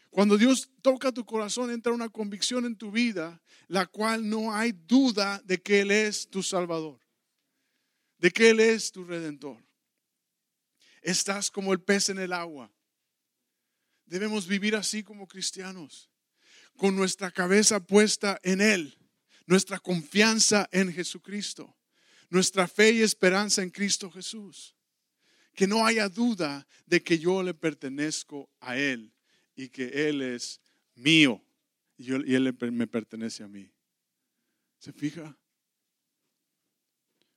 Cuando Dios toca tu corazón, entra una convicción en tu vida, la cual no hay duda de que Él es tu Salvador, de que Él es tu Redentor. Estás como el pez en el agua. Debemos vivir así como cristianos, con nuestra cabeza puesta en Él nuestra confianza en Jesucristo, nuestra fe y esperanza en Cristo Jesús. Que no haya duda de que yo le pertenezco a Él y que Él es mío y, Él me pertenece a mí. ¿Se fija?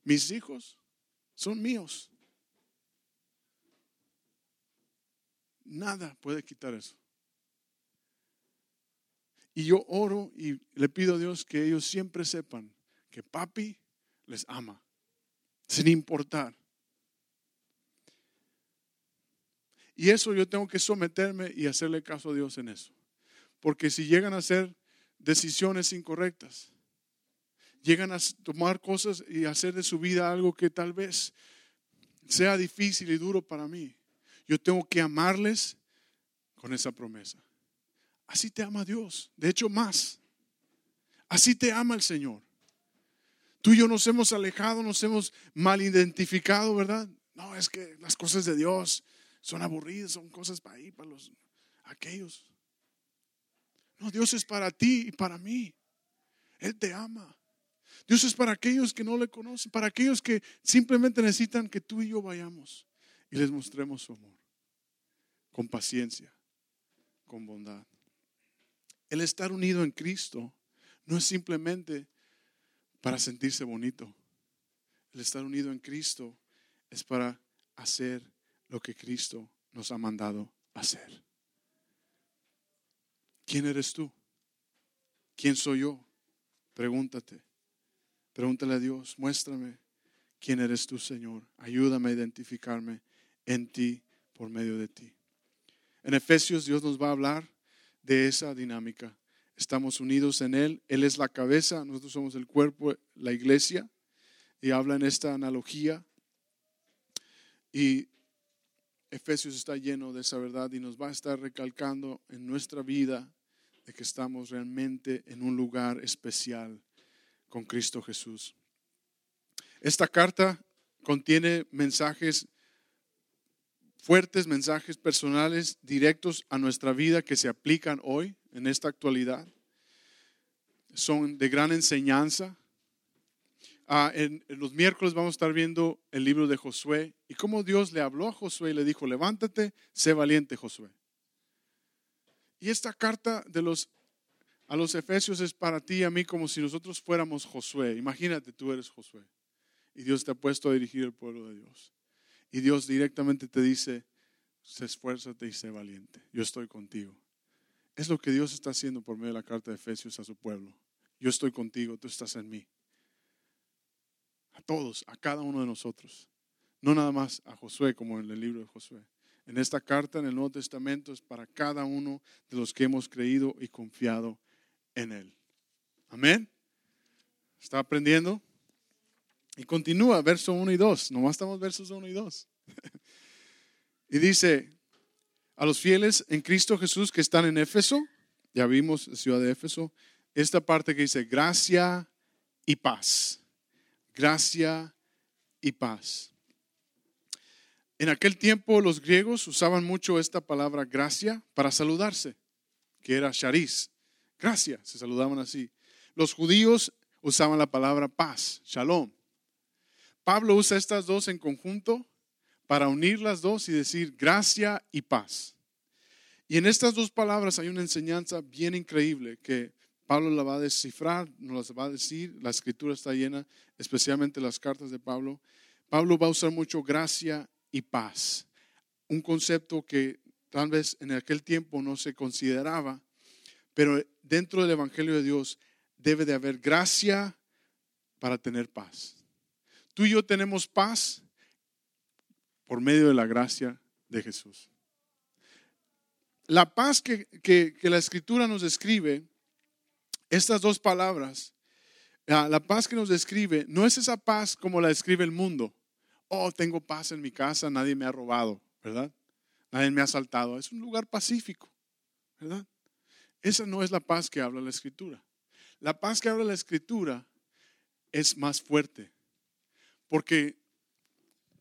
Mis hijos son míos. Nada puede quitar eso. Y yo oro y le pido a Dios que ellos siempre sepan que papi les ama, sin importar. Y eso yo tengo que someterme y hacerle caso a Dios en eso. Porque si llegan a hacer decisiones incorrectas, llegan a tomar cosas y hacer de su vida algo que tal vez sea difícil y duro para mí, yo tengo que amarles con esa promesa. Así te ama Dios. De hecho, más. Así te ama el Señor. Tú y yo nos hemos alejado, nos hemos mal identificado, ¿verdad? No, es que las cosas de Dios son aburridas, son cosas para ahí, para los aquellos. No, Dios es para ti y para mí. Él te ama. Dios es para aquellos que no le conocen, para aquellos que simplemente necesitan que tú y yo vayamos y les mostremos su amor, con paciencia, con bondad. El estar unido en Cristo no es simplemente para sentirse bonito. El estar unido en Cristo es para hacer lo que Cristo nos ha mandado hacer. ¿Quién eres tú? ¿Quién soy yo? Pregúntate. Pregúntale a Dios, muéstrame quién eres tú, Señor. Ayúdame a identificarme en ti por medio de ti. En Efesios Dios nos va a hablar de esa dinámica. Estamos unidos en Él, Él es la cabeza, nosotros somos el cuerpo, la iglesia, y habla en esta analogía. Y Efesios está lleno de esa verdad y nos va a estar recalcando en nuestra vida de que estamos realmente en un lugar especial con Cristo Jesús. Esta carta contiene mensajes fuertes mensajes personales directos a nuestra vida que se aplican hoy, en esta actualidad. Son de gran enseñanza. ah, en, los miércoles vamos a estar viendo el libro de Josué y cómo Dios le habló a Josué y le dijo, levántate, sé valiente, Josué. Y esta carta de los, a los Efesios es para ti y a mí como si nosotros fuéramos Josué. Imagínate, tú eres Josué. Y Dios te ha puesto a dirigir el pueblo de Dios. Y Dios directamente te dice, esfuérzate y sé valiente. Yo estoy contigo. Es lo que Dios está haciendo por medio de la carta de Efesios a su pueblo. Yo estoy contigo, tú estás en mí. A todos, a cada uno de nosotros. No nada más a Josué como en el libro de Josué. En esta carta en el Nuevo Testamento es para cada uno de los que hemos creído y confiado en Él. Amén. ¿Está aprendiendo? Y continúa, verso 1 y 2. Nomás estamos versos 1 y 2. y dice, a los fieles en Cristo Jesús que están en Éfeso, ya vimos la ciudad de Éfeso, esta parte que dice gracia y paz. Gracia y paz. En aquel tiempo los griegos usaban mucho esta palabra gracia para saludarse, que era charis. Gracia, se saludaban así. Los judíos usaban la palabra paz, shalom. Pablo usa estas dos en conjunto para unir las dos y decir gracia y paz. Y en estas dos palabras hay una enseñanza bien increíble que Pablo la va a descifrar, nos va a decir, la escritura está llena, especialmente las cartas de Pablo. Pablo va a usar mucho gracia y paz. Un concepto que tal vez en aquel tiempo no se consideraba, pero dentro del Evangelio de Dios debe de haber gracia para tener paz. Tú y yo tenemos paz por medio de la gracia de Jesús. La paz que, que, la escritura nos describe, estas dos palabras, la paz que nos describe, no es esa paz como la describe el mundo oh, tengo paz en mi casa, nadie me ha robado, ¿verdad? Nadie me ha asaltado. Es un lugar pacífico, ¿verdad? Esa no es la paz que habla la escritura. La paz que habla la escritura es más fuerte. Porque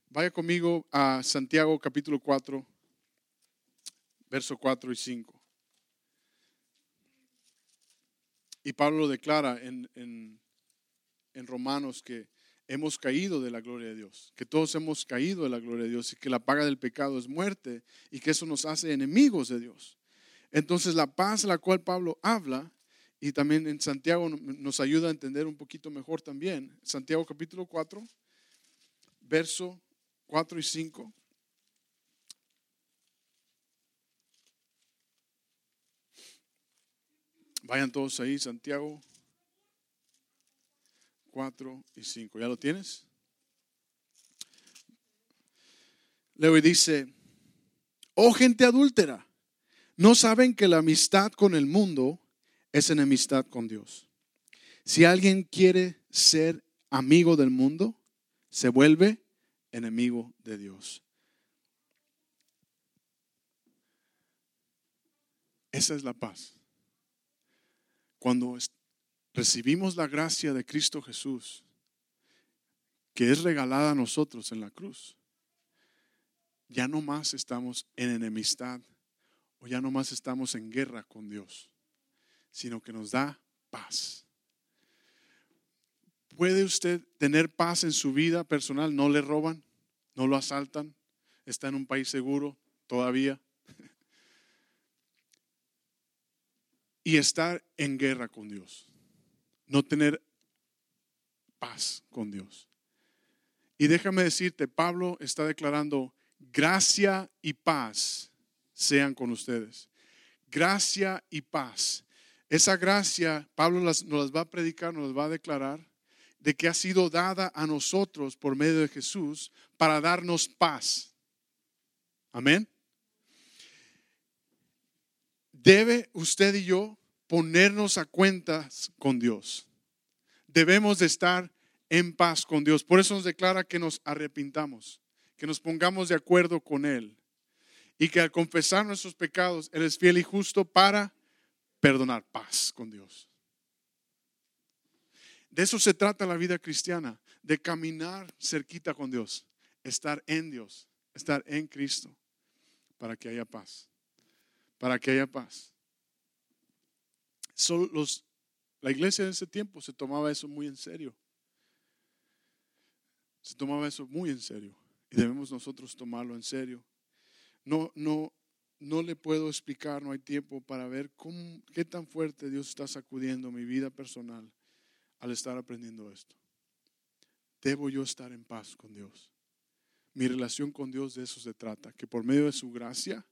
vaya conmigo a Santiago capítulo 4, verso 4 y 5. Y Pablo lo declara en, en, en Romanos que hemos caído de la gloria de Dios, que todos hemos caído de la gloria de Dios y que la paga del pecado es muerte y que eso nos hace enemigos de Dios. Entonces la paz a la cual Pablo habla y también en Santiago nos ayuda a entender un poquito mejor también. Santiago capítulo 4, verso 4 y 5. Vayan todos ahí, Santiago 4 y 5. ¿Ya lo tienes? Luego dice, oh gente adúltera, ¿no saben que la amistad con el mundo es enemistad con Dios? Si alguien quiere ser amigo del mundo, se vuelve enemigo de Dios. Esa es la paz. Cuando recibimos la gracia de Cristo Jesús, que es regalada a nosotros en la cruz, ya no más estamos en enemistad o ya no más estamos en guerra con Dios, sino que nos da paz. ¿Puede usted tener paz en su vida personal? ¿No le roban? ¿No lo asaltan? ¿Está en un país seguro todavía? y estar en guerra con Dios no tener paz con Dios. Y déjame decirte, Pablo está declarando, gracia y paz sean con ustedes. Gracia y paz. Esa gracia, Pablo nos las va a predicar, nos las va a declarar, de que ha sido dada a nosotros por medio de Jesús para darnos paz. Amén. Debe usted y yo ponernos a cuentas con Dios. Debemos de estar en paz con Dios. Por eso nos declara que nos arrepintamos, que nos pongamos de acuerdo con Él y que al confesar nuestros pecados, Él es fiel y justo para perdonar paz con Dios. De eso se trata la vida cristiana, de caminar cerquita con Dios, estar en Dios, estar en Cristo, para que haya paz, para que haya paz la iglesia en ese tiempo se tomaba eso muy en serio. se tomaba eso muy en serio y debemos nosotros tomarlo en serio. No, no, no le puedo explicar, no hay tiempo para ver cómo, qué tan fuerte Dios está sacudiendo mi vida personal al estar aprendiendo esto. Debo yo estar en paz con Dios. Mi relación con Dios de eso se trata, que por medio de su gracia,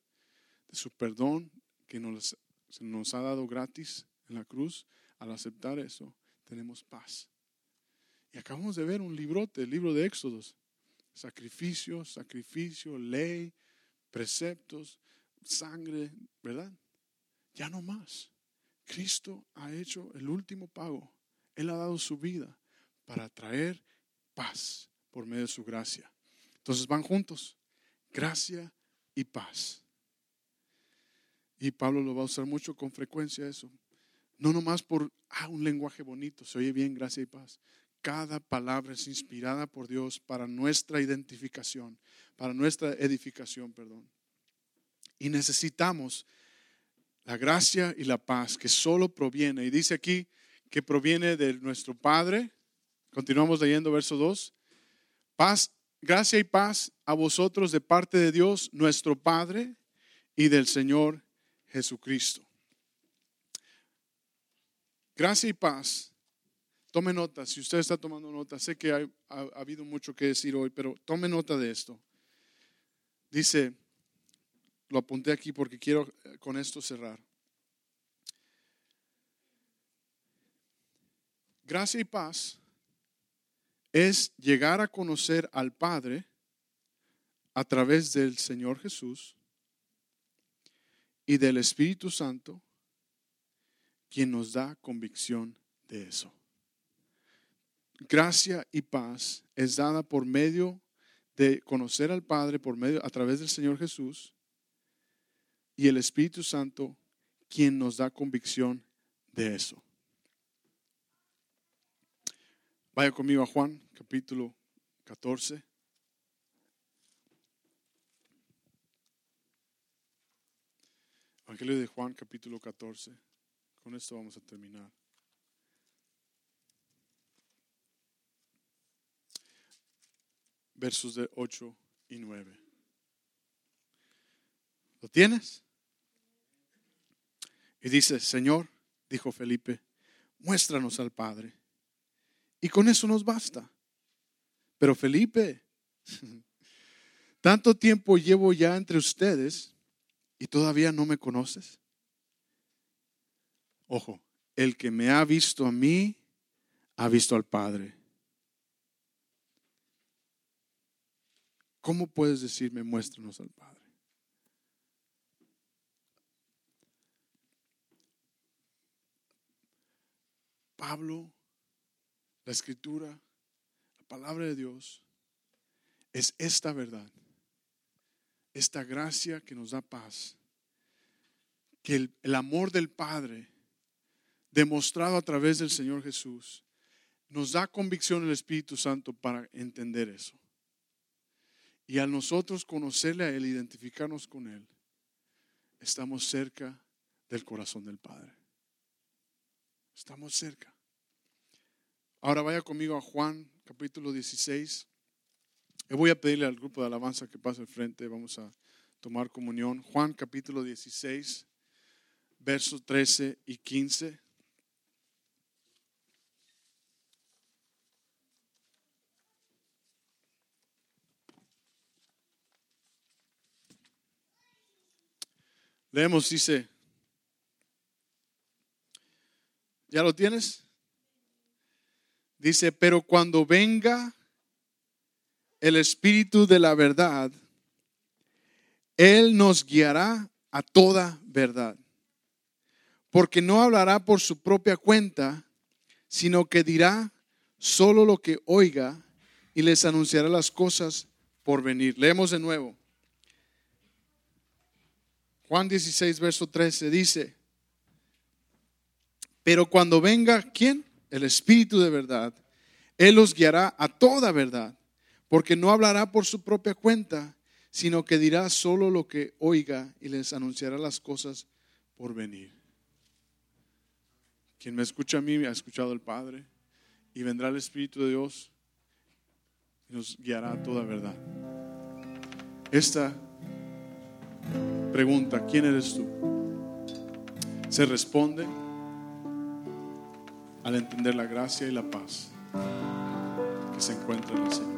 de su perdón que nos, nos ha dado gratis en la cruz, al aceptar eso, tenemos paz. Y acabamos de ver un librote, el libro de Éxodos. Sacrificio, sacrificio, ley, preceptos, sangre, ¿verdad? Ya no más. Cristo ha hecho el último pago. Él ha dado su vida para traer paz por medio de su gracia. Entonces van juntos, gracia y paz. Y Pablo lo va a usar mucho con frecuencia eso. No nomás por ah, un lenguaje bonito, se oye bien, gracia y paz. Cada palabra es inspirada por Dios para nuestra identificación, para nuestra edificación, perdón. Y necesitamos la gracia y la paz que solo proviene. Y dice aquí que proviene de nuestro Padre. Continuamos leyendo verso 2. Paz, gracia y paz a vosotros de parte de Dios, nuestro Padre, y del Señor Jesucristo. Gracia y paz. Tome nota, si usted está tomando nota, sé que ha, ha habido mucho que decir hoy, pero tome nota de esto. Dice, lo apunté aquí porque quiero eh, con esto cerrar. Gracia y paz es llegar a conocer al Padre a través del Señor Jesús y del Espíritu Santo, quien nos da convicción de eso. Gracia y paz es dada por medio de conocer al Padre por medio a través del Señor Jesús y el Espíritu Santo quien nos da convicción de eso. Vaya conmigo a Juan, capítulo 14. Evangelio de Juan, capítulo 14. Con esto vamos a terminar. Versos de 8 y 9. ¿Lo tienes? Y dice, Señor, dijo Felipe, muéstranos al Padre. Y con eso nos basta. Pero Felipe, tanto tiempo llevo ya entre ustedes y todavía no me conoces. Ojo, el que me ha visto a mí, ha visto al Padre. ¿Cómo puedes decirme, muéstranos al Padre? Pablo, la escritura, la palabra de Dios, es esta verdad, esta gracia que nos da paz, que el, amor del Padre, demostrado a través del Señor Jesús, nos da convicción el Espíritu Santo para entender eso. Y al nosotros conocerle a Él, identificarnos con Él, estamos cerca del corazón del Padre. Estamos cerca. Ahora vaya conmigo a Juan capítulo 16. Y voy a pedirle al grupo de alabanza que pase al frente. Vamos a tomar comunión. Juan capítulo 16, versos 13 y 15. Leemos, dice, ¿Ya lo tienes? Dice, pero cuando venga el Espíritu de la verdad, Él nos guiará a toda verdad. Porque no hablará por su propia cuenta, sino que dirá solo lo que oiga y les anunciará las cosas por venir. Leemos de nuevo. Juan 16, verso 13 dice, pero cuando venga, ¿quién? El Espíritu de verdad. Él los guiará a toda verdad, porque no hablará por su propia cuenta, sino que dirá solo lo que oiga y les anunciará las cosas por venir. Quien me escucha a mí me ha escuchado el Padre y vendrá el Espíritu de Dios y nos guiará a toda verdad. Esta pregunta, ¿quién eres tú? Se responde al entender la gracia y la paz que se encuentra en el Señor.